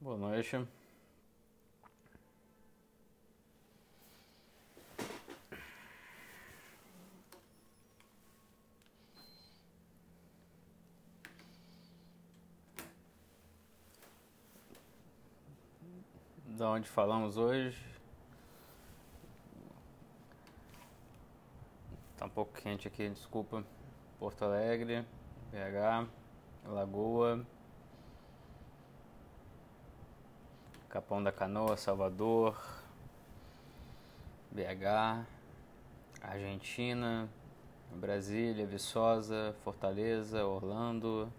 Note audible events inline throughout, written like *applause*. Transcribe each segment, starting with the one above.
Boa noite. Da onde falamos hoje? Tá um pouco quente aqui, desculpa. Porto Alegre, BH, Lagoa, Capão da Canoa, Salvador, BH, Argentina, Brasília, Viçosa, Fortaleza, Orlando,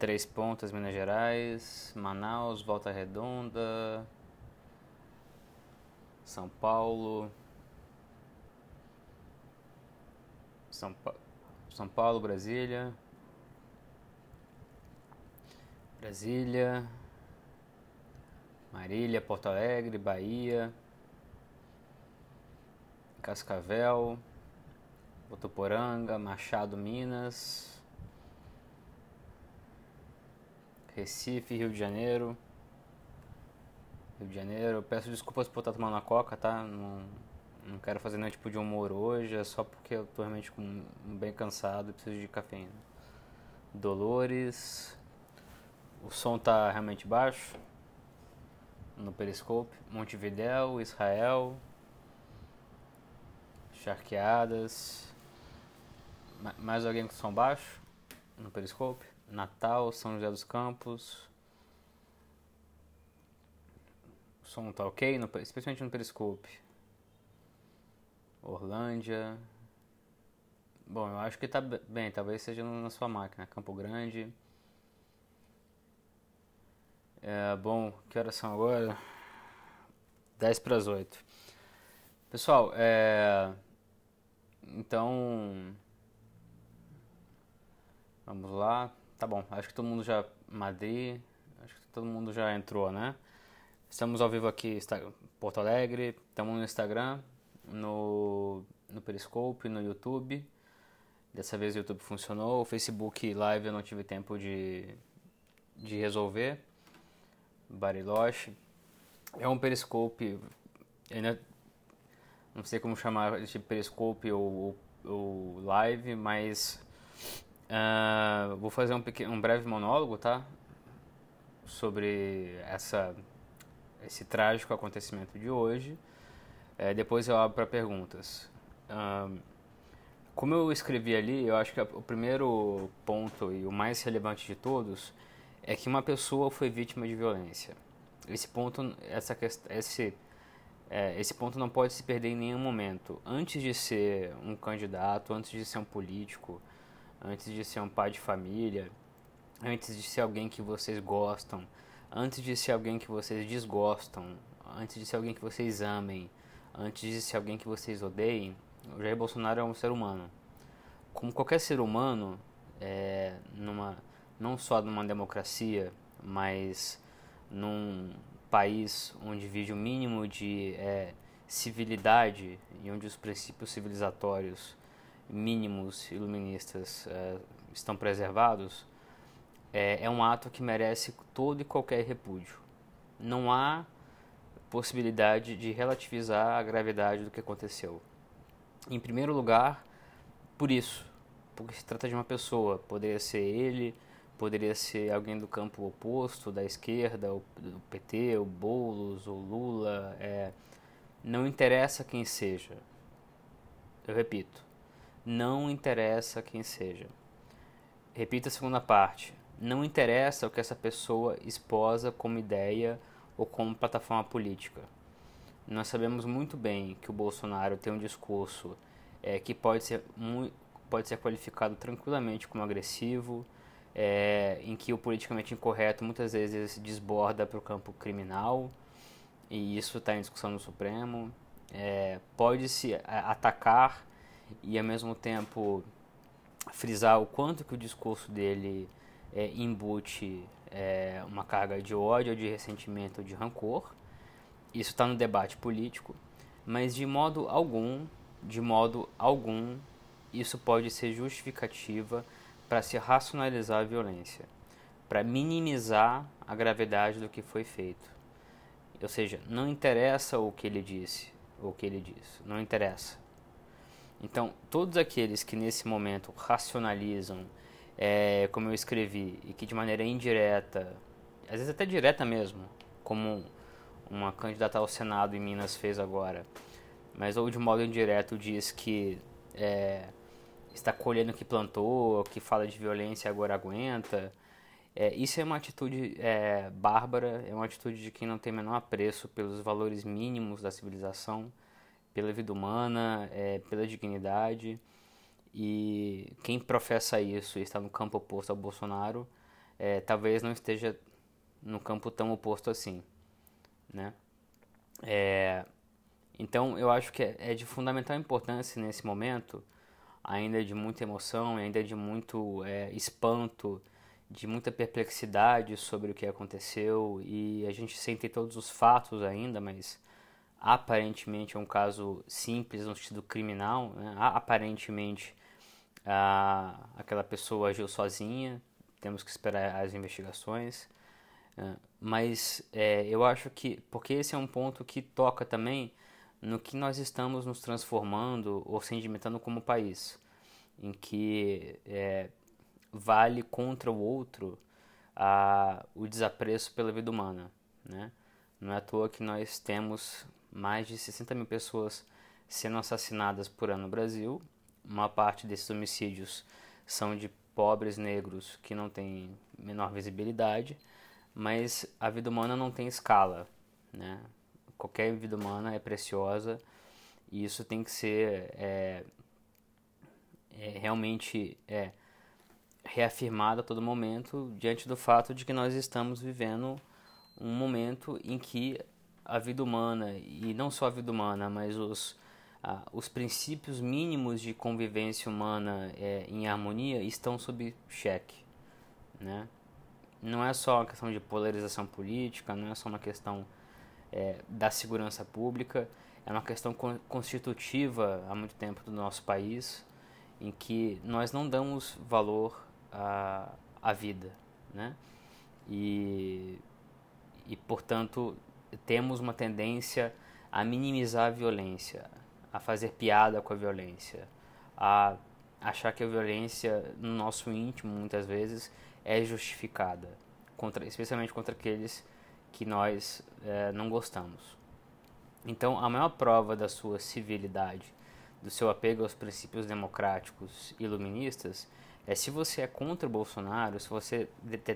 Três Pontas, Minas Gerais, Manaus, Volta Redonda, São Paulo, São, pa São Paulo, Brasília, Brasília, Marília, Porto Alegre, Bahia, Cascavel, Botuporanga, Machado, Minas, Recife, Rio de Janeiro. Rio de Janeiro. Peço desculpas por estar tomando a coca, tá? Não, não quero fazer nenhum tipo de humor hoje, é só porque eu tô realmente com, bem cansado e preciso de cafeína. Dolores. O som tá realmente baixo no Periscope. Montevidéu, Israel. Charqueadas. Mais alguém com som baixo no Periscope? Natal, São José dos Campos. O som tá ok, no, especialmente no Periscope. Orlândia. Bom, eu acho que tá bem, talvez seja na sua máquina. Campo Grande. É, bom, que horas são agora? 10 para as 8. Pessoal, é, então. Vamos lá. Tá bom, acho que todo mundo já. Madrid, acho que todo mundo já entrou, né? Estamos ao vivo aqui em Porto Alegre, estamos no Instagram, no, no Periscope, no YouTube. Dessa vez o YouTube funcionou, o Facebook Live eu não tive tempo de, de resolver. Bariloche. É um Periscope, ainda não sei como chamar de Periscope ou, ou Live, mas Uh, vou fazer um, pequeno, um breve monólogo, tá? Sobre essa, esse trágico acontecimento de hoje. Uh, depois eu abro para perguntas. Uh, como eu escrevi ali, eu acho que o primeiro ponto e o mais relevante de todos é que uma pessoa foi vítima de violência. Esse ponto, essa esse, é, esse ponto não pode se perder em nenhum momento. Antes de ser um candidato, antes de ser um político, antes de ser um pai de família, antes de ser alguém que vocês gostam, antes de ser alguém que vocês desgostam, antes de ser alguém que vocês amem, antes de ser alguém que vocês odeiem, o Jair Bolsonaro é um ser humano. Como qualquer ser humano, é, numa, não só numa democracia, mas num país onde vive o mínimo de é, civilidade e onde os princípios civilizatórios mínimos iluministas é, estão preservados, é, é um ato que merece todo e qualquer repúdio. Não há possibilidade de relativizar a gravidade do que aconteceu. Em primeiro lugar, por isso, porque se trata de uma pessoa, poderia ser ele, poderia ser alguém do campo oposto, da esquerda, o, PT, o Boulos, o Lula, é, não interessa quem seja. Eu repito, não interessa quem seja. Repita a segunda parte. Não interessa o que essa pessoa esposa como ideia ou como plataforma política. Nós sabemos muito bem que o Bolsonaro tem um discurso é, que pode ser, muito, pode ser qualificado tranquilamente como agressivo, é, em que o politicamente incorreto muitas vezes desborda para o campo criminal, e isso está em discussão no Supremo. É, Pode-se atacar e ao mesmo tempo frisar o quanto que o discurso dele é, embute é, uma carga de ódio, de ressentimento, de rancor. Isso está no debate político, mas de modo algum, de modo algum, isso pode ser justificativa para se racionalizar a violência. para minimizar a gravidade do que foi feito. Ou seja, não interessa o que ele disse, ou o que ele disse, não interessa. Então, todos aqueles que nesse momento racionalizam, é, como eu escrevi, e que de maneira indireta, às vezes até direta mesmo, como uma candidata ao Senado em Minas fez agora, mas ou de modo indireto diz que é, está colhendo o que plantou, que fala de violência agora aguenta, é, isso é uma atitude é, bárbara, é uma atitude de quem não tem menor apreço pelos valores mínimos da civilização, pela vida humana, é, pela dignidade. E quem professa isso e está no campo oposto ao Bolsonaro, é, talvez não esteja no campo tão oposto assim, né? É, então eu acho que é, é de fundamental importância nesse momento, ainda de muita emoção, ainda de muito é, espanto de muita perplexidade sobre o que aconteceu e a gente sem ter todos os fatos ainda, mas aparentemente é um caso simples no sentido criminal, né? aparentemente a, aquela pessoa agiu sozinha, temos que esperar as investigações, né? mas é, eu acho que, porque esse é um ponto que toca também no que nós estamos nos transformando ou sedimentando como país, em que é, vale contra o outro a, o desapreço pela vida humana. Né? Não é à toa que nós temos mais de 60 mil pessoas sendo assassinadas por ano no Brasil. Uma parte desses homicídios são de pobres negros que não têm menor visibilidade, mas a vida humana não tem escala. Né? Qualquer vida humana é preciosa e isso tem que ser é, é, realmente é, reafirmado a todo momento diante do fato de que nós estamos vivendo um momento em que a vida humana, e não só a vida humana, mas os, ah, os princípios mínimos de convivência humana é, em harmonia estão sob cheque. Né? Não é só uma questão de polarização política, não é só uma questão é, da segurança pública, é uma questão constitutiva há muito tempo do nosso país, em que nós não damos valor a, a vida, né? E, e, portanto, temos uma tendência a minimizar a violência, a fazer piada com a violência, a achar que a violência no nosso íntimo, muitas vezes, é justificada, contra, especialmente contra aqueles que nós é, não gostamos. Então, a maior prova da sua civilidade, do seu apego aos princípios democráticos iluministas, é se você é contra o Bolsonaro, se você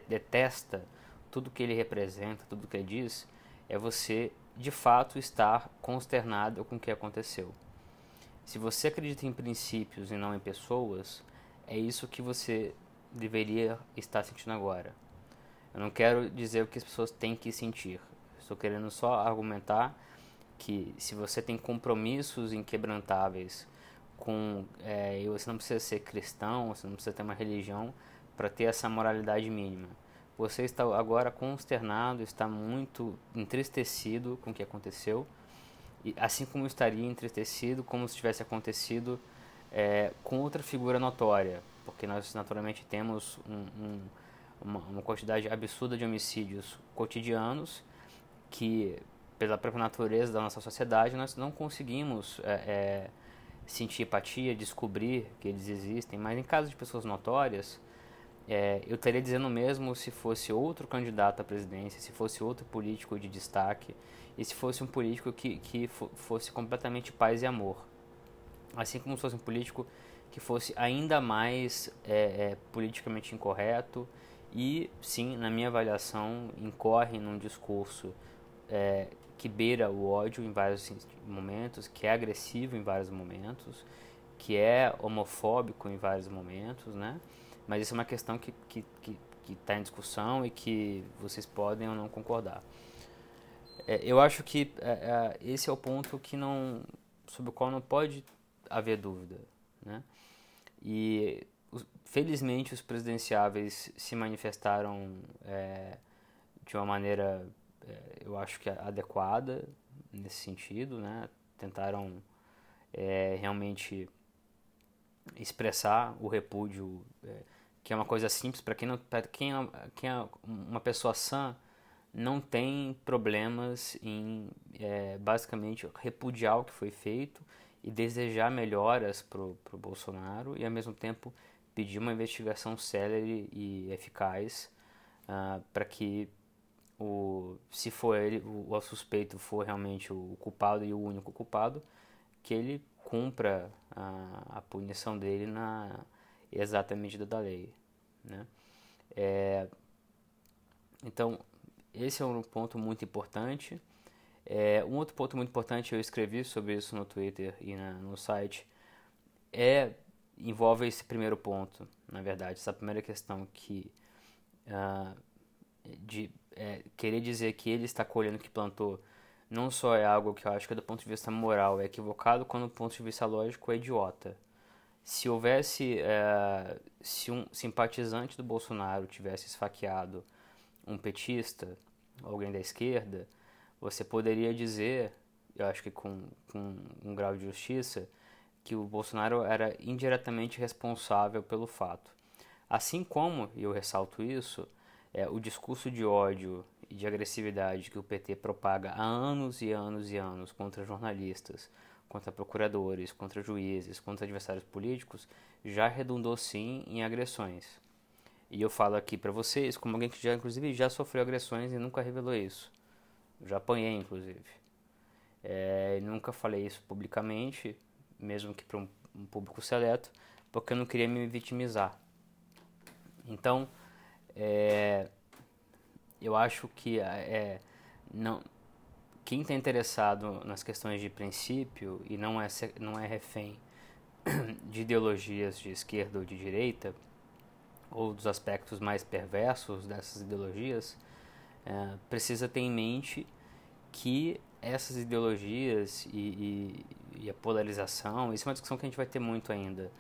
detesta tudo que ele representa, tudo que ele diz, é você de fato estar consternado com o que aconteceu. Se você acredita em princípios e não em pessoas, é isso que você deveria estar sentindo agora. Eu não quero dizer o que as pessoas têm que sentir. Estou querendo só argumentar que se você tem compromissos inquebrantáveis com é, você não precisa ser cristão, você não precisa ter uma religião para ter essa moralidade mínima. Você está agora consternado, está muito entristecido com o que aconteceu, e assim como estaria entristecido como se tivesse acontecido é, com outra figura notória, porque nós naturalmente temos um, um, uma, uma quantidade absurda de homicídios cotidianos que, pela própria natureza da nossa sociedade, nós não conseguimos é, é, sentir empatia, descobrir que eles existem, mas em caso de pessoas notórias, é, eu estaria dizendo mesmo se fosse outro candidato à presidência, se fosse outro político de destaque e se fosse um político que, que fosse completamente paz e amor. Assim como se fosse um político que fosse ainda mais é, é, politicamente incorreto e, sim, na minha avaliação, incorre num discurso é, que beira o ódio em vários momentos, que é agressivo em vários momentos, que é homofóbico em vários momentos, né? Mas isso é uma questão que está que, que, que tá em discussão e que vocês podem ou não concordar. É, eu acho que é, é, esse é o ponto que não, sobre o qual não pode haver dúvida, né? E felizmente os presidenciáveis se manifestaram é, de uma maneira é, eu acho que adequada nesse sentido, né? Tentaram é, realmente expressar o repúdio é, que é uma coisa simples para quem não pra quem é, quem é uma pessoa sã não tem problemas em é, basicamente repudiar o que foi feito e desejar melhoras para o Bolsonaro e ao mesmo tempo pedir uma investigação célere e eficaz uh, para que o se for ele o, o suspeito for realmente o culpado e o único culpado que ele cumpra a, a punição dele na exata medida da lei né? É, então esse é um ponto muito importante. É, um outro ponto muito importante eu escrevi sobre isso no Twitter e na, no site é envolve esse primeiro ponto na verdade essa primeira questão que uh, de é, querer dizer que ele está colhendo o que plantou não só é algo que eu acho que do ponto de vista moral é equivocado, quando do ponto de vista lógico é idiota. Se houvesse, é, se um simpatizante do Bolsonaro tivesse esfaqueado um petista, alguém da esquerda, você poderia dizer, eu acho que com, com um grau de justiça, que o Bolsonaro era indiretamente responsável pelo fato. Assim como, e eu ressalto isso, é, o discurso de ódio e de agressividade que o PT propaga há anos e anos e anos contra jornalistas, contra procuradores, contra juízes, contra adversários políticos, já redundou sim em agressões. E eu falo aqui para vocês como alguém que já inclusive já sofreu agressões e nunca revelou isso. Já apanhei inclusive. É, nunca falei isso publicamente, mesmo que para um, público seleto, porque eu não queria me vitimizar. Então, é, eu acho que é, não, quem está interessado nas questões de princípio e não é, não é refém *clears throat* de ideologias de esquerda ou de direita, ou dos aspectos mais perversos dessas ideologias, é, precisa ter em mente que essas ideologias e, e, e, a polarização, isso é uma discussão que a gente vai ter muito ainda,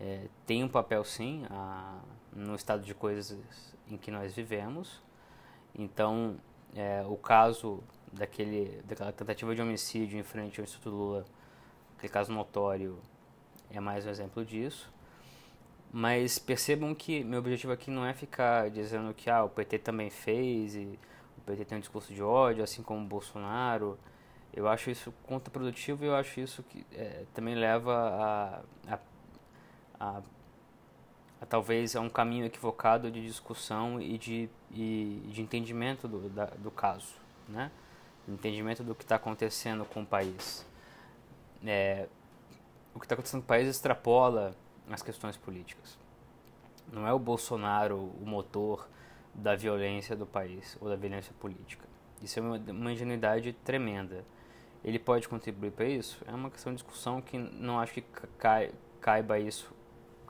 é, tem um papel sim a, no estado de coisas em que nós vivemos. Então, é, o caso daquele, daquela tentativa de homicídio em frente ao Instituto Lula, aquele caso notório, é mais um exemplo disso. Mas percebam que meu objetivo aqui não é ficar dizendo que ah, o PT também fez e PT tem um discurso de ódio, assim como o Bolsonaro. Eu acho isso contraprodutivo e eu acho isso que é, também leva a, a, a talvez é um caminho equivocado de discussão e de, e, de entendimento do, da, do caso, né? entendimento do que está acontecendo com o país. É, o que está acontecendo com o país extrapola as questões políticas. Não é o Bolsonaro o motor da violência do país ou da violência política. Isso é uma, uma ingenuidade tremenda. Ele pode contribuir para isso? É uma questão de discussão que não acho que cai, caiba isso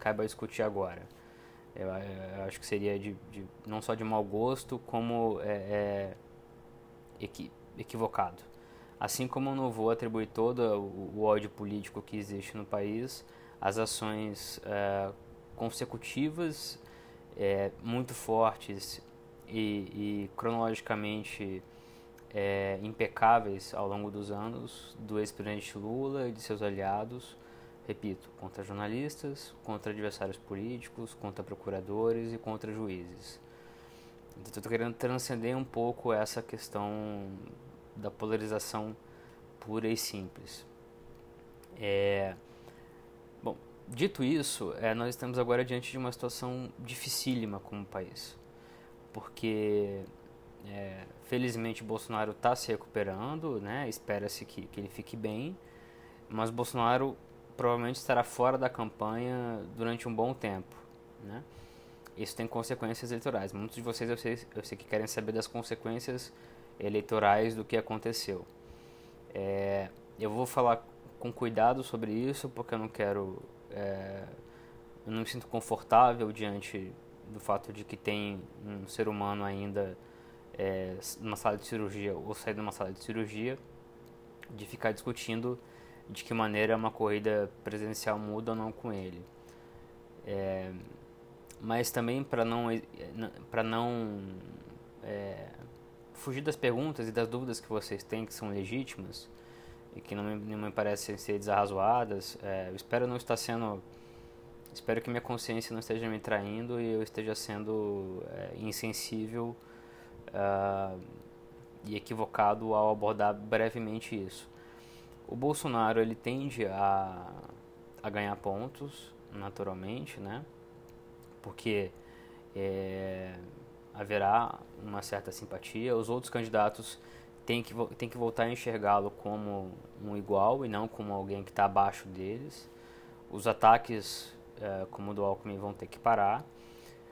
caiba discutir agora. Eu, eu acho que seria de, de, não só de mau gosto, como é, é, equi, equivocado. Assim como eu não vou atribuir todo o, o ódio político que existe no país às ações é, consecutivas, é, muito fortes e, e cronologicamente é, impecáveis ao longo dos anos do ex-presidente Lula e de seus aliados repito, contra jornalistas, contra adversários políticos, contra procuradores e contra juízes. Então, estou querendo transcender um pouco essa questão da polarização pura e simples. É, dito isso, é, nós estamos agora diante de uma situação dificílima como país, porque é, felizmente Bolsonaro está se recuperando, né? espera-se que, que ele fique bem, mas Bolsonaro provavelmente estará fora da campanha durante um bom tempo, né? Isso tem consequências eleitorais. Muitos de vocês eu sei, eu sei que querem saber das consequências eleitorais do que aconteceu. É, eu vou falar com cuidado sobre isso porque eu não quero, é, eu não me sinto confortável diante do fato de que tem um ser humano ainda é, numa sala de cirurgia ou sair de uma sala de cirurgia, de ficar discutindo de que maneira uma corrida presencial muda ou não com ele. É, mas também para não para não é, fugir das perguntas e das dúvidas que vocês têm que são legítimas e que não me, não me parecem ser desarrazoadas, é, eu espero não estar sendo espero que minha consciência não esteja me traindo e eu esteja sendo é, insensível uh, e equivocado ao abordar brevemente isso. O Bolsonaro ele tende a, a ganhar pontos naturalmente, né? Porque é, haverá uma certa simpatia. Os outros candidatos têm que, têm que voltar a enxergá-lo como um igual e não como alguém que está abaixo deles. Os ataques, é, como o do Alckmin, vão ter que parar.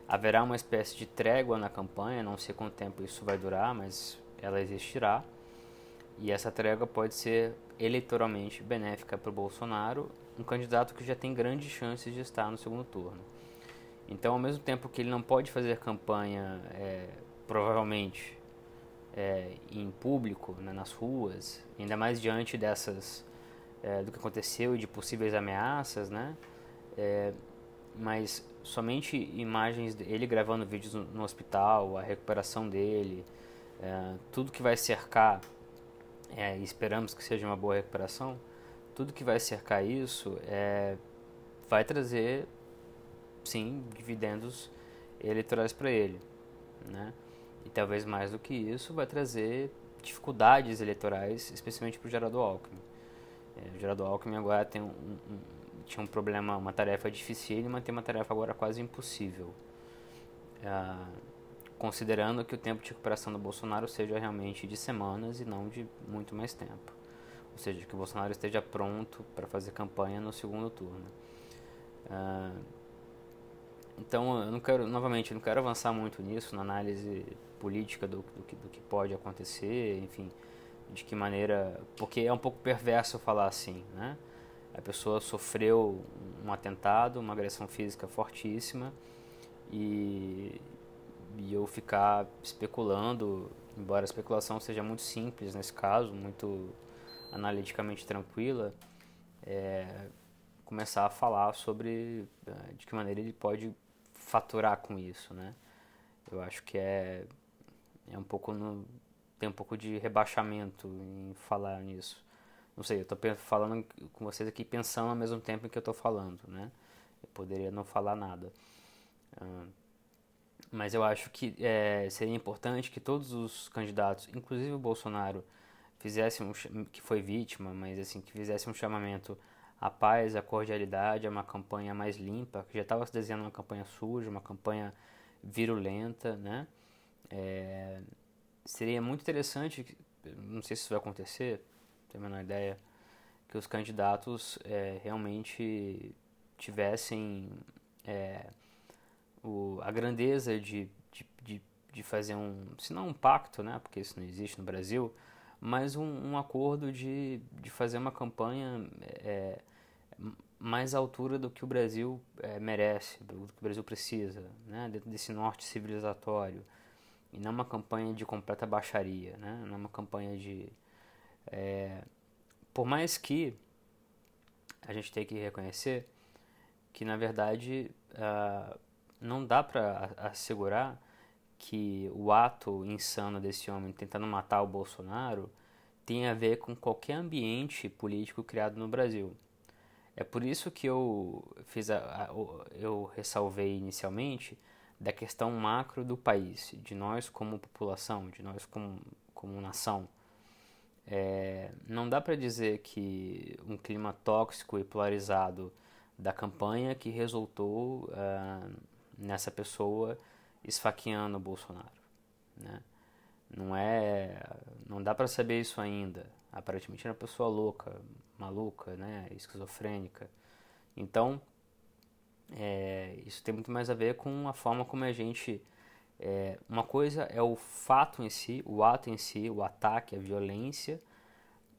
Haverá uma espécie de trégua na campanha, não sei quanto tempo isso vai durar, mas ela existirá. E essa trégua pode ser eleitoralmente benéfica para o Bolsonaro, um candidato que já tem grandes chances de estar no segundo turno. Então, ao mesmo tempo que ele não pode fazer campanha, é, provavelmente, é, em público, né, nas ruas, ainda mais diante dessas é, do que aconteceu e de possíveis ameaças, né? É, mas somente imagens dele gravando vídeos no, hospital, a recuperação dele, é, tudo que vai cercar, é, esperamos que seja uma boa recuperação, tudo que vai cercar isso é, vai trazer, sim, dividendos eleitorais para ele, né? E talvez mais do que isso, vai trazer dificuldades eleitorais, especialmente para o Geraldo Alckmin. É, o Geraldo Alckmin agora tem um, um, tinha um problema, uma tarefa difícil, e mantém uma tarefa agora quase impossível. É, considerando que o tempo de recuperação do Bolsonaro seja realmente de semanas e não de muito mais tempo. Ou seja, que o Bolsonaro esteja pronto para fazer campanha no segundo turno. Uh, então, eu não quero, novamente, eu não quero avançar muito nisso, na análise política do, do, que, do que pode acontecer, enfim, de que maneira. Porque é um pouco perverso falar assim, né? A pessoa sofreu um atentado, uma agressão física fortíssima e e eu ficar especulando, embora a especulação seja muito simples nesse caso, muito analiticamente tranquila, é, começar a falar sobre é, de que maneira ele pode faturar com isso, né? Eu acho que é é um pouco no, tem um pouco de rebaixamento em falar nisso. Não sei, eu estou falando com vocês aqui pensando ao mesmo tempo em que eu estou falando, né? Eu poderia não falar nada. Uh, mas eu acho que é, seria importante que todos os candidatos, inclusive o Bolsonaro, fizessem um, que foi vítima, mas assim que fizessem um chamamento à paz, à cordialidade, a uma campanha mais limpa, que já estava se desenhando uma campanha suja, uma campanha virulenta, né? É, seria muito interessante, não sei se isso vai acontecer, tenho a menor ideia, que os candidatos é, realmente tivessem é, o, a grandeza de, de, de, de, fazer um, se não um pacto, né, porque isso não existe no Brasil, mas um, um acordo de, de fazer uma campanha é, mais à altura do que o Brasil é, merece, do que o Brasil precisa, né, dentro desse norte civilizatório, e não uma campanha de completa baixaria, né, não uma campanha de... É, por mais que a gente tenha que reconhecer que, na verdade, uh, não dá para assegurar que o ato insano desse homem tentando matar o Bolsonaro tem a ver com qualquer ambiente político criado no Brasil. É por isso que eu fiz a, a, eu ressalvei inicialmente da questão macro do país, de nós como população, de nós como, como nação. É, não dá para dizer que um clima tóxico e polarizado da campanha que resultou uh, nessa pessoa esfaqueando o Bolsonaro, né? Não é, não dá para saber isso ainda. Aparentemente é uma pessoa louca, maluca, né, esquizofrênica. Então, é, isso tem muito mais a ver com a forma como a gente é, uma coisa é o fato em si, o ato em si, o ataque, a violência,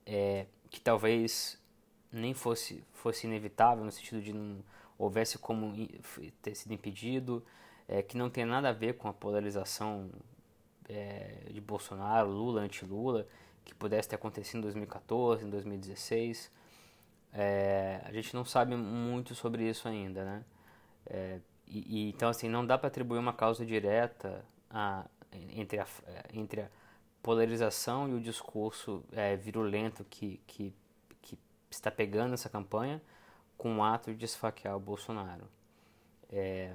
é, que talvez nem fosse, fosse inevitável no sentido de não houvesse como ter sido impedido, é, que não tem nada a ver com a polarização é, de Bolsonaro, Lula, anti-Lula, que pudesse ter acontecido em 2014, em 2016. É, a gente não sabe muito sobre isso ainda, né? É, e, e, então, assim, não dá para atribuir uma causa direta a, entre, a, entre a polarização e o discurso é, virulento que, que, que está pegando essa campanha com o ato de esfaquear o Bolsonaro. é,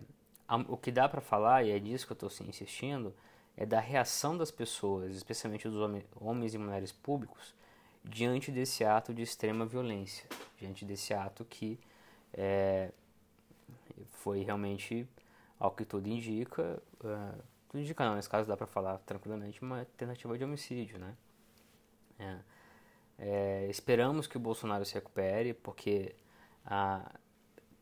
o que dá para falar, e é disso que eu estou insistindo, é da reação das pessoas, especialmente dos homens e mulheres públicos, diante desse ato de extrema violência, diante desse ato que é, foi realmente, ao que tudo indica, uh, tudo indica não, nesse caso dá para falar tranquilamente, uma tentativa de homicídio, né? É, é, esperamos que o Bolsonaro se recupere, porque ah,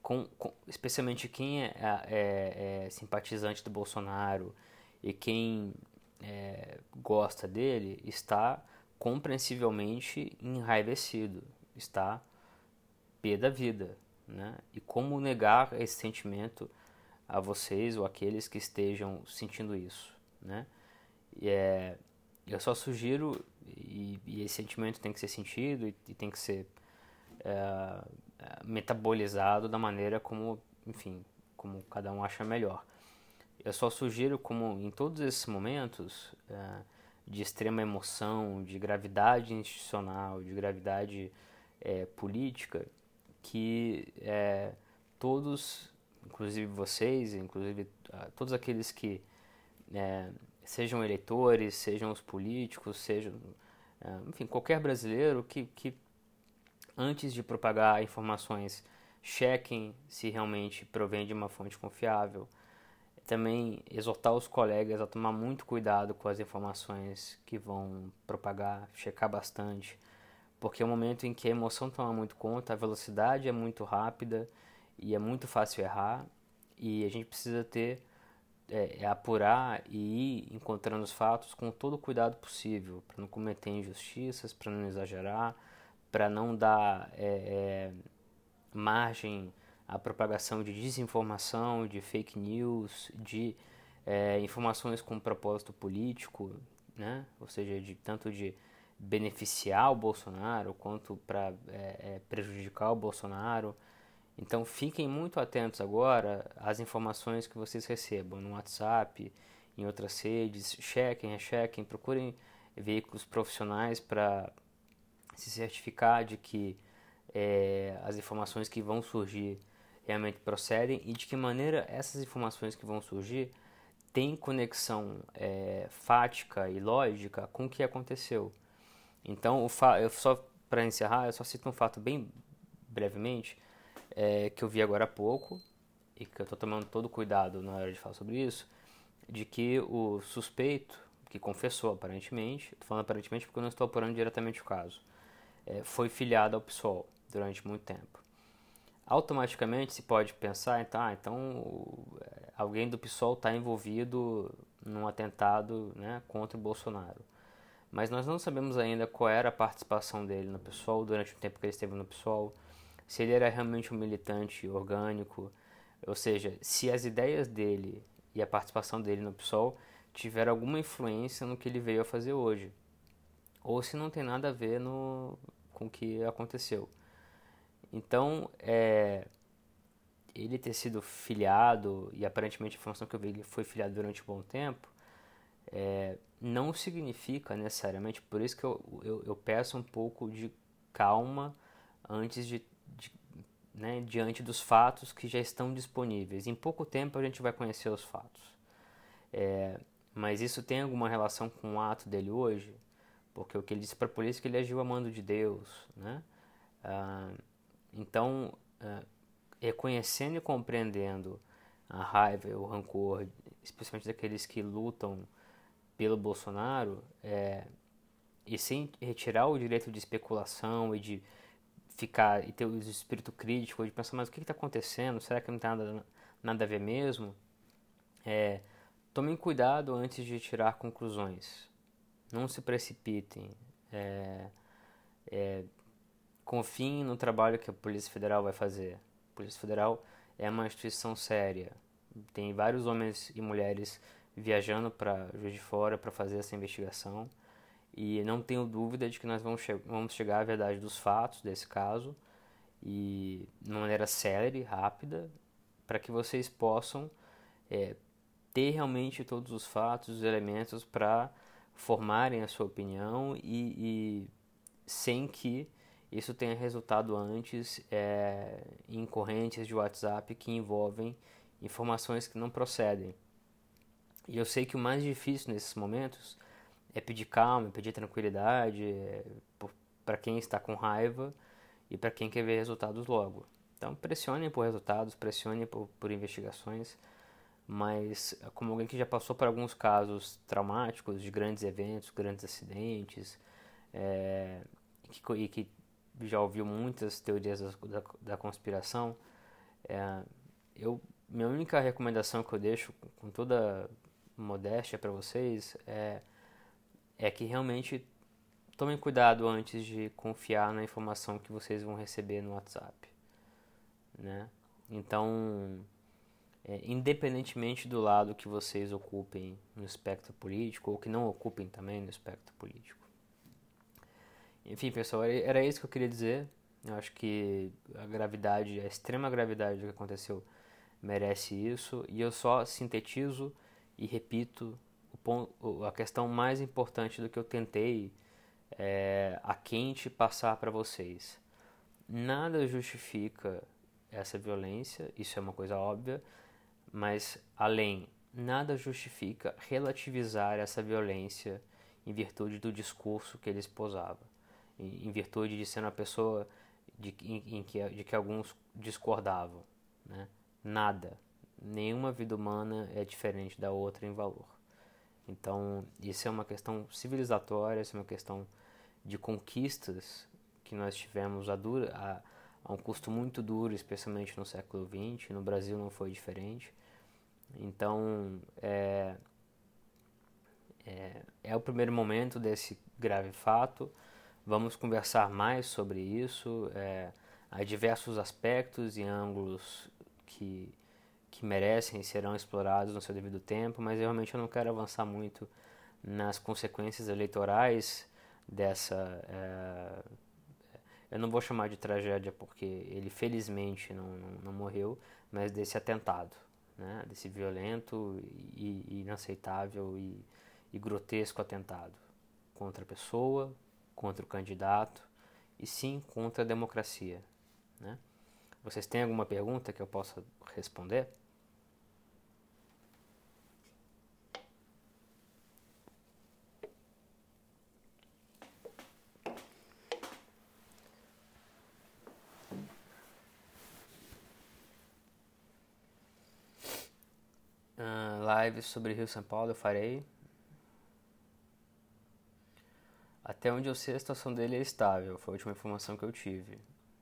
com, com, especialmente quem é, é, é, simpatizante do Bolsonaro e quem é, gosta dele está compreensivelmente enraivecido, está pé da vida, né? E como negar esse sentimento a vocês ou aqueles que estejam sentindo isso, né? E é, eu só sugiro e, e, esse sentimento tem que ser sentido e, e tem que ser é, metabolizado da maneira como, enfim, como cada um acha melhor. Eu só sugiro como em todos esses momentos é, de extrema emoção, de gravidade institucional, de gravidade é, política, que é, todos, inclusive vocês, inclusive uh, todos aqueles que é, sejam eleitores, sejam os políticos, sejam, uh, enfim, qualquer brasileiro que, que antes de propagar informações chequem se realmente provém de uma fonte confiável. Também exortar os colegas a tomar muito cuidado com as informações que vão propagar, checar bastante porque é um momento em que a emoção toma muito conta, a velocidade é muito rápida e é muito fácil errar e a gente precisa ter é, é apurar e ir encontrando os fatos com todo o cuidado possível para não cometer injustiças, para não exagerar, para não dar é, é, margem à propagação de desinformação, de fake news, de é, informações com propósito político, né? ou seja, de tanto de beneficiar o Bolsonaro quanto para é, é, prejudicar o Bolsonaro. Então fiquem muito atentos agora às informações que vocês recebam no WhatsApp, em outras redes, chequem, rechequem, procurem veículos profissionais para se certificar de que é, as informações que vão surgir realmente procedem e de que maneira essas informações que vão surgir têm conexão é, fática e lógica com o que aconteceu. Então, o fa eu só para encerrar, eu só cito um fato bem brevemente é, que eu vi agora há pouco e que eu estou tomando todo cuidado na hora de falar sobre isso, de que o suspeito que confessou aparentemente, estou falando aparentemente porque eu não estou apurando diretamente o caso, é, foi filiado ao PSOL durante muito tempo. Automaticamente se pode pensar, então, ah, então é, alguém do PSOL está envolvido num atentado né, contra o Bolsonaro mas nós não sabemos ainda qual era a participação dele no PSOL durante o tempo que ele esteve no PSOL, se ele era realmente um militante orgânico, ou seja, se as ideias dele e a participação dele no PSOL tiveram alguma influência no que ele veio a fazer hoje, ou se não tem nada a ver no, com o que aconteceu. Então, é, ele ter sido filiado, e aparentemente a informação que eu vi, ele foi filiado durante um bom tempo, é, não significa necessariamente, por isso que eu, eu, eu peço um pouco de calma antes de, de né, diante dos fatos que já estão disponíveis. Em pouco tempo a gente vai conhecer os fatos. É, mas isso tem alguma relação com o ato dele hoje? Porque o que ele disse para a polícia é que ele agiu amando de Deus, né? Ah, então, ah, reconhecendo e compreendendo a raiva, o rancor, especialmente daqueles que lutam pelo Bolsonaro é, e sem retirar o direito de especulação e de ficar e ter o espírito crítico de pensar mas o que está acontecendo? Será que não tem nada nada a ver mesmo? É, tomem cuidado antes de tirar conclusões. Não se precipitem. É, é, confiem no trabalho que a Polícia Federal vai fazer. A Polícia Federal é uma instituição séria. Tem vários homens e mulheres viajando para Juiz de Fora para fazer essa investigação e não tenho dúvida de que nós vamos, che vamos chegar à verdade dos fatos desse caso e de uma maneira célere, rápida, para que vocês possam é, ter realmente todos os fatos, os elementos para formarem a sua opinião e, e, sem que isso tenha resultado antes é, em correntes de WhatsApp que envolvem informações que não procedem. E eu sei que o mais difícil nesses momentos é pedir calma, é pedir tranquilidade é, para quem está com raiva e para quem quer ver resultados logo. Então pressionem por resultados, pressionem por, por investigações, mas como alguém que já passou por alguns casos traumáticos de grandes eventos, grandes acidentes, é, que, e que já ouviu muitas teorias da, da, da conspiração, é, eu, minha única recomendação que eu deixo com toda modéstia para vocês é, é que realmente tomem cuidado antes de confiar na informação que vocês vão receber no WhatsApp, né? Então, é, independentemente do lado que vocês ocupem no espectro político ou que não ocupem também no espectro político. Enfim, pessoal, era isso que eu queria dizer. Eu acho que a gravidade, a extrema gravidade do que aconteceu merece isso e eu só sintetizo e repito ponto, a questão mais importante do que eu tentei é, a quente passar para vocês. Nada justifica essa violência, isso é uma coisa óbvia, mas além, nada justifica relativizar essa violência em virtude do discurso que ele esposava, em, em virtude de ser uma pessoa de, em, em que, de que alguns discordavam. Né? Nada, nenhuma vida humana é diferente da outra em valor. Então, isso é uma questão civilizatória, isso é uma questão de conquistas que nós tivemos a, dura, a, a um custo muito duro, especialmente no século XX. No Brasil não foi diferente. Então, é, é, é o primeiro momento desse grave fato. Vamos conversar mais sobre isso. É, há diversos aspectos e ângulos que que merecem e serão explorados no seu devido tempo, mas realmente eu não quero avançar muito nas consequências eleitorais dessa. É, eu não vou chamar de tragédia porque ele felizmente não, não, não morreu, mas desse atentado, né, desse violento e, e inaceitável e, e grotesco atentado contra a pessoa, contra o candidato e sim contra a democracia. Né? Vocês têm alguma pergunta que eu possa responder? Lives sobre Rio São Paulo eu farei. Até onde eu sei a situação dele é estável, foi a última informação que eu tive.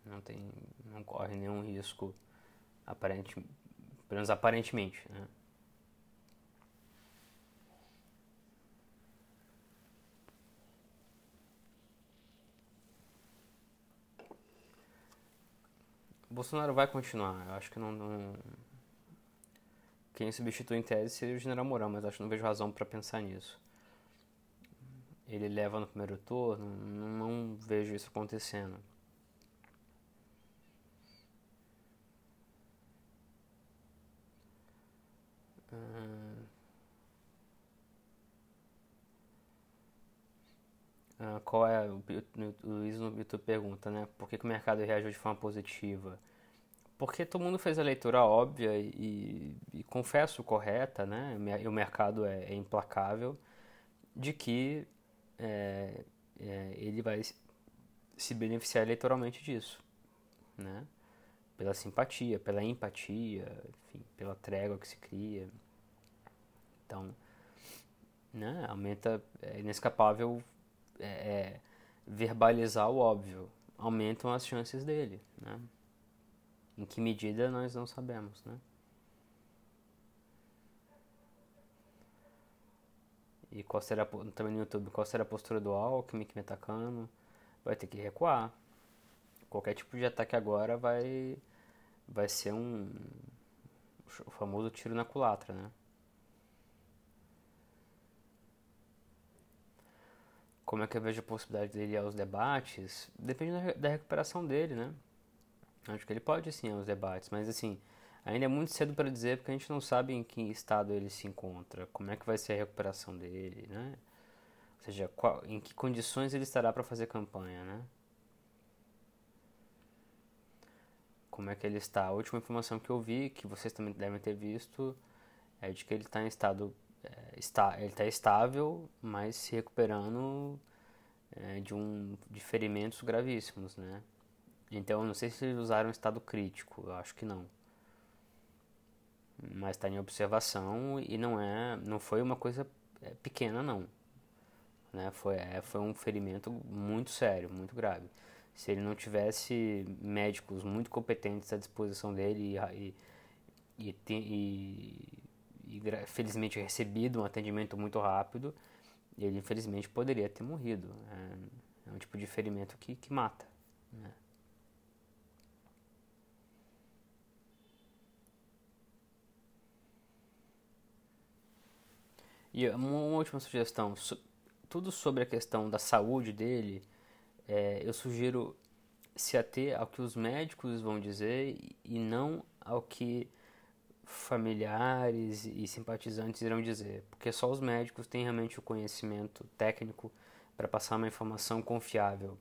Não tem, não corre nenhum risco aparente, pelo menos aparentemente, né? Bolsonaro vai continuar. Eu acho que não, não quem substitui em tese seria o General Mourão, mas acho que não vejo razão para pensar nisso. Ele leva no primeiro turno, não, vejo isso acontecendo. Uh, qual é, o Luiz no YouTube pergunta, né? Por que, que o mercado reagiu de forma positiva? Porque todo mundo fez a leitura óbvia e, e confesso correta, né? E o mercado é, é implacável de que é, é, ele vai se beneficiar eleitoralmente disso, né? Pela simpatia, pela empatia, enfim, pela trégua que se cria. Então, né? Aumenta, é inescapável é, é verbalizar o óbvio, aumentam as chances dele, né? Em que medida nós não sabemos, né? E qual será, também no YouTube, qual será a postura do Alckmin que me atacando? Vai ter que recuar. Qualquer tipo de ataque agora vai, vai ser um, o famoso tiro na culatra, né? Como é que eu vejo a possibilidade dele aos debates? Depende da recuperação dele, né? Acho que ele pode sim aos debates, mas assim, ainda é muito cedo para dizer porque a gente não sabe em que estado ele se encontra, como é que vai ser a recuperação dele, né? Ou seja, qual, em que condições ele estará para fazer campanha, né? como é que ele está. A última informação que eu vi, que vocês também devem ter visto, é de que ele está em estado é, está, ele está estável, mas se recuperando é, de um de ferimentos gravíssimos, né? Então, não sei se eles usaram estado crítico, eu acho que não. Mas está em observação e não é, não foi uma coisa é, pequena não, né? Foi é, foi um ferimento muito sério, muito grave. Se ele não tivesse médicos muito competentes à disposição dele e, e, e, e e felizmente recebido um atendimento muito rápido, ele infelizmente poderia ter morrido. É, é um tipo de ferimento que, que mata. Né? E uma última sugestão, tudo sobre a questão da saúde dele, é, eu sugiro se ater ao que os médicos vão dizer e não ao que familiares e simpatizantes irão dizer, porque só os médicos têm realmente o conhecimento técnico para passar uma informação confiável.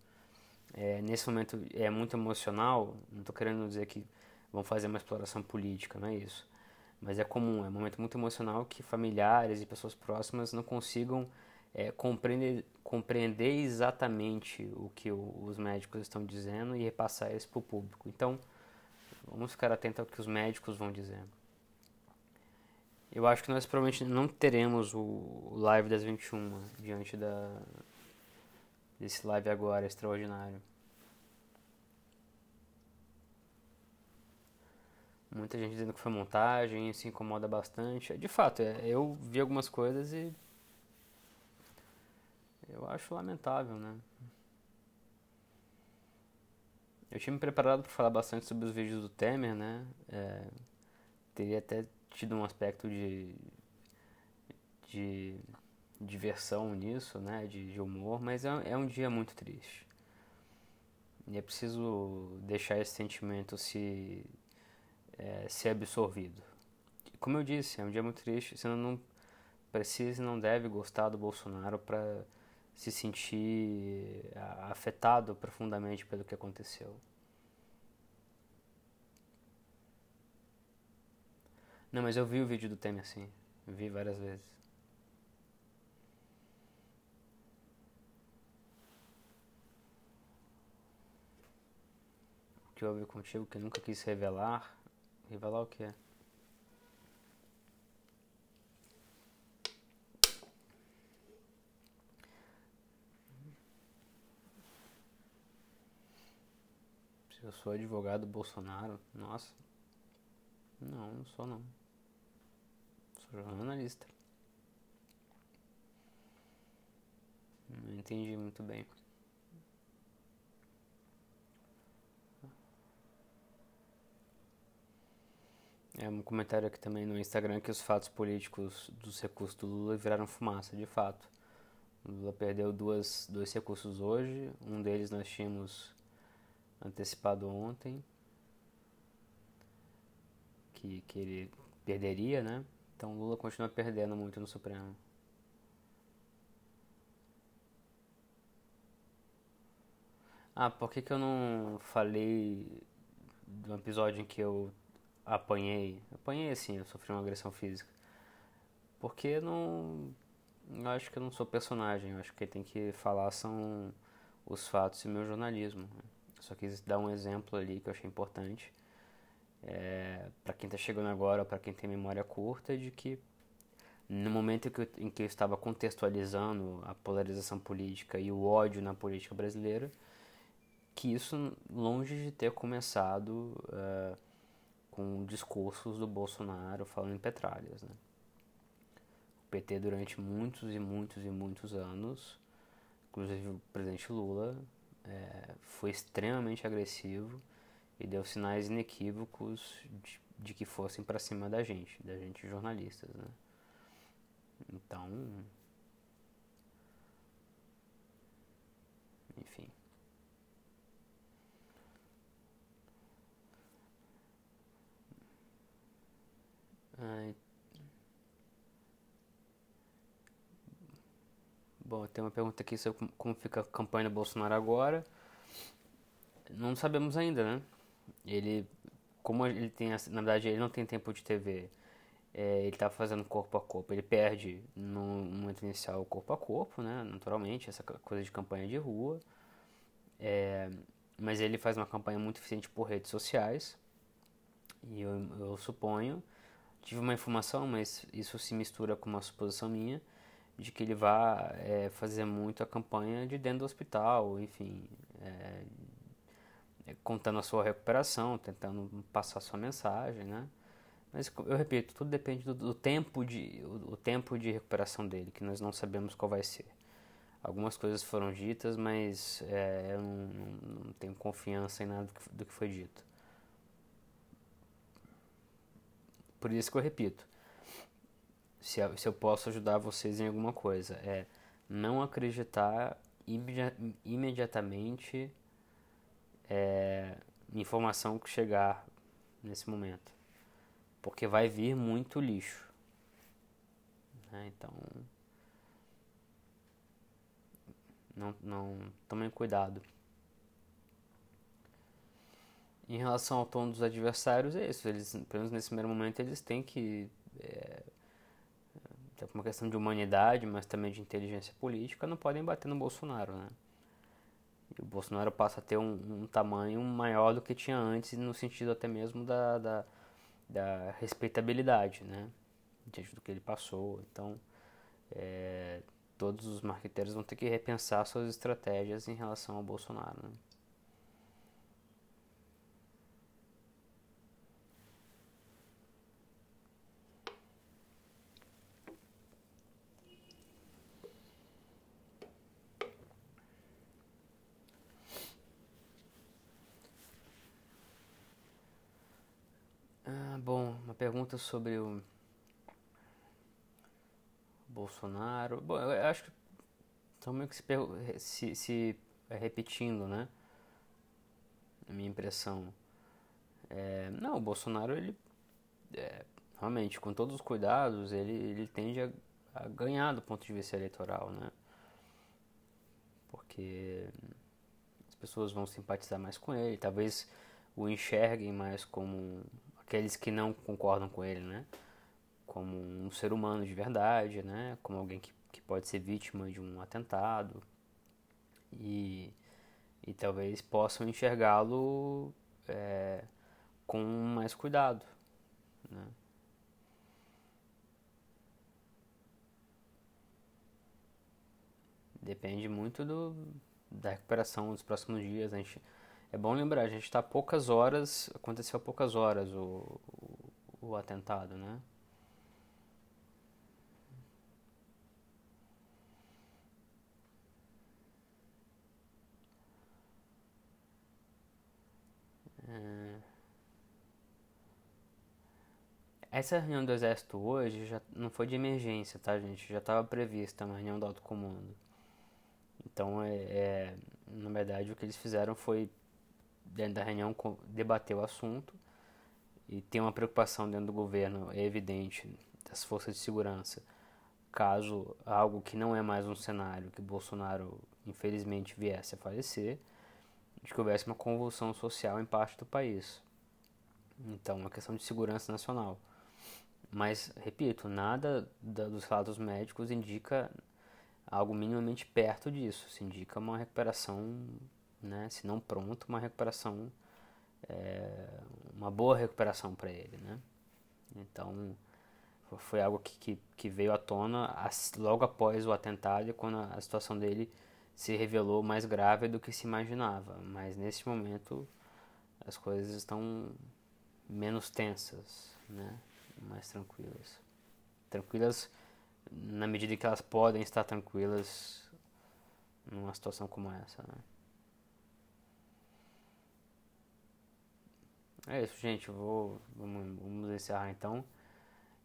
É, nesse momento é muito emocional, não estou querendo dizer que vão fazer uma exploração política, não é isso. Mas é comum, é um momento muito emocional que familiares e pessoas próximas não consigam é, compreender, compreender exatamente o que o, os médicos estão dizendo e repassar isso para o público. Então, vamos ficar atentos ao que os médicos vão dizer. Eu acho que nós provavelmente não teremos o live das 21 diante da desse live agora extraordinário. Muita gente dizendo que foi montagem, isso incomoda bastante. De fato, é, eu vi algumas coisas e eu acho lamentável, né? Eu tinha me preparado para falar bastante sobre os vídeos do Temer, né? É, teria até tido um aspecto de, de diversão nisso, né, de, de humor, mas é, é um dia muito triste. E é preciso deixar esse sentimento se, é, ser absorvido. Como eu disse, é um dia muito triste. Você não precisa e não deve gostar do Bolsonaro para se sentir afetado profundamente pelo que aconteceu. Não, mas eu vi o vídeo do Temer assim. Vi várias vezes. O que houve contigo que nunca quis revelar? Revelar o que? Eu sou advogado Bolsonaro. Nossa. Não, não sou não jornalista. Não entendi muito bem. É um comentário aqui também no Instagram que os fatos políticos dos recursos do Lula viraram fumaça, de fato. O Lula perdeu duas, dois recursos hoje, um deles nós tínhamos antecipado ontem, que, que ele perderia, né? Então Lula continua perdendo muito no Supremo. Ah, por que, que eu não falei do episódio em que eu apanhei? Apanhei assim, eu sofri uma agressão física. Porque não. Eu acho que eu não sou personagem, eu acho que tem que falar são os fatos e meu jornalismo. só quis dar um exemplo ali que eu achei importante é, para quem está chegando agora, para quem tem memória curta, de que no momento em que, eu, em que eu estava contextualizando a polarização política e o ódio na política brasileira, que isso longe de ter começado uh, com discursos do Bolsonaro falando em petralhas. Né? O PT durante muitos e muitos e muitos anos, inclusive o presidente Lula, é, foi extremamente agressivo e deu sinais inequívocos de, de que fossem para cima da gente, da gente jornalistas, né? Então, enfim. Ai. Bom, tem uma pergunta aqui sobre como fica a campanha do Bolsonaro agora. Não sabemos ainda, né? ele, como ele tem, na verdade, ele não tem tempo de TV, é, ele está fazendo corpo a corpo, ele perde no momento inicial corpo a corpo, né, naturalmente, essa coisa de campanha de rua, é, mas ele faz uma campanha muito eficiente por redes sociais, e eu, eu suponho, tive uma informação, mas isso se mistura com uma suposição minha, de que ele vá é, fazer muito a campanha de dentro do hospital, enfim, é, é, contando a sua recuperação, tentando passar sua mensagem, né? Mas eu repito, tudo depende do, do tempo de o, o, tempo de recuperação dele, que nós não sabemos qual vai ser. Algumas coisas foram ditas, mas é, eu não, não, tenho confiança em nada do que foi dito. Por isso que eu repito, se, se eu posso ajudar vocês em alguma coisa, é não acreditar imediatamente é, informação que chegar nesse momento. Porque vai vir muito lixo. Né? Então. Não, não tomem cuidado. Em relação ao tom dos adversários, é isso. Eles, pelo menos nesse primeiro momento, eles têm que. É, uma questão de humanidade, mas também de inteligência política, não podem bater no Bolsonaro, né? E o Bolsonaro passa a ter um, um, tamanho maior do que tinha antes, no sentido até mesmo da, da, da respeitabilidade, né? Diante do que ele passou. Então, é, todos os marqueteiros vão ter que repensar suas estratégias em relação ao Bolsonaro, né? Bom, uma pergunta sobre o Bolsonaro. Bom, eu acho que estão meio que se, se, se repetindo, né? A minha impressão. É, não, o Bolsonaro, ele. É, realmente, com todos os cuidados, ele, ele tende a, a ganhar do ponto de vista eleitoral, né? Porque as pessoas vão simpatizar mais com ele, talvez o enxerguem mais como aqueles que não concordam com ele, né? Como um ser humano de verdade, né? Como alguém que, que pode ser vítima de um atentado e, e talvez possam enxergá-lo é, com mais cuidado, né? Depende muito do, da recuperação dos próximos dias. A gente, é bom lembrar, a gente está poucas horas, aconteceu há poucas horas o, o, o atentado, né? É... Essa reunião do exército hoje já não foi de emergência, tá, gente? Já estava prevista uma reunião do alto comando. Então, é, é, na verdade, o que eles fizeram foi dentro da reunião debater o assunto e tem uma preocupação dentro do governo, é evidente, das forças de segurança, caso algo que não é mais um cenário que Bolsonaro infelizmente viesse a falecer, de que houvesse uma convulsão social em parte do país. Então, uma questão de segurança nacional. Mas, repito, nada dos relatos médicos indica algo minimamente perto disso. Se indica uma recuperação né? Se não pronto, uma recuperação, é, uma boa recuperação para ele, né? Então foi algo que, que, que veio à tona logo após o atentado, quando a situação dele se revelou mais grave do que se imaginava. Mas nesse momento as coisas estão menos tensas, né? mais tranquilas. Tranquilas na medida que elas podem estar tranquilas numa situação como essa. Né? É isso, gente. Vou, vamos, vamos encerrar então.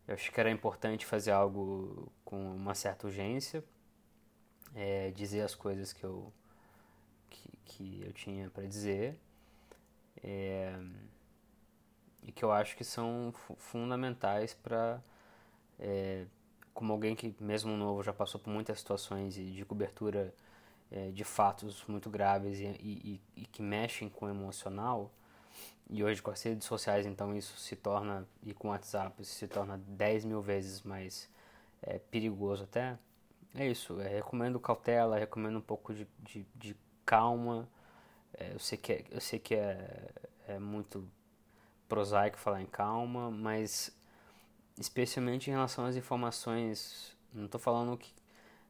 Eu acho que era importante fazer algo com uma certa urgência, é, dizer as coisas que eu, que, que eu tinha para dizer é, e que eu acho que são fundamentais para, é, como alguém que, mesmo novo, já passou por muitas situações de cobertura é, de fatos muito graves e, e, e que mexem com o emocional E hoje com as redes sociais, então, isso se torna, e com o WhatsApp, isso se torna 10 mil vezes mais é, perigoso até. É isso, é, recomendo cautela, recomendo um pouco de, de, de calma. É, eu sei que, é, eu sei que é, é muito prosaico falar em calma, mas especialmente em relação às informações, não estou falando que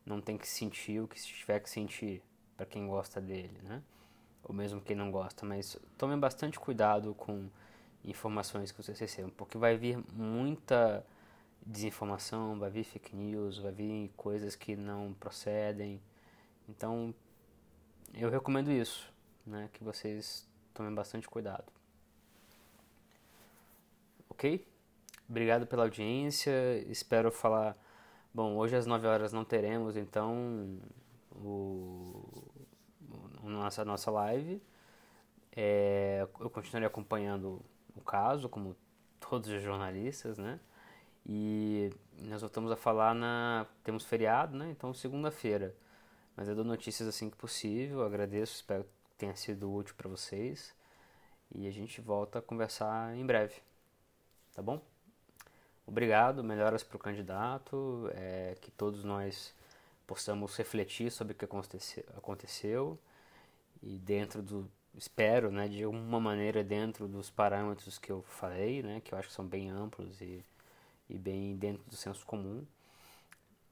não tem que sentir o que tiver que sentir para quem gosta dele, né? Ou mesmo quem não gosta, mas tome bastante cuidado com informações que vocês recebam, porque vai vir muita desinformação, vai vir fake news, vai vir coisas que não procedem. Então, eu recomendo isso, né, que vocês tomem bastante cuidado. OK? Obrigado pela audiência. Espero falar. Bom, hoje às 9 horas não teremos, então o nossa, nossa live. É, eu continuarei acompanhando o caso, como todos os jornalistas, né? E nós voltamos a falar na. Temos feriado, né? Então, segunda-feira. Mas eu dou notícias assim que possível. Agradeço, espero que tenha sido útil para vocês. E a gente volta a conversar em breve. Tá bom? Obrigado, melhoras para o candidato. É, que todos nós possamos refletir sobre o que aconteceu e dentro do espero, né, de alguma maneira dentro dos parâmetros que eu falei, né, que eu acho que são bem amplos e, e bem dentro do senso comum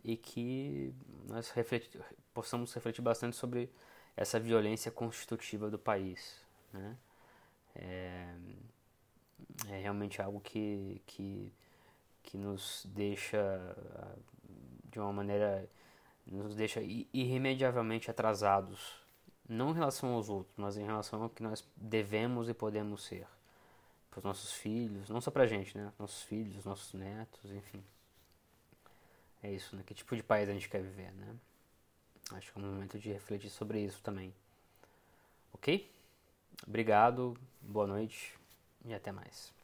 e que nós refleti, possamos refletir bastante sobre essa violência constitutiva do país, né? É, é realmente algo que, que, que nos deixa de uma maneira nos deixa irremediavelmente atrasados não em relação aos outros, mas em relação ao que nós devemos e podemos ser para os nossos filhos, não só para a gente, né? Nossos filhos, nossos netos, enfim. É isso, né? Que tipo de país a gente quer viver, né? Acho que é um momento de refletir sobre isso também. Ok? Obrigado, boa noite e até mais.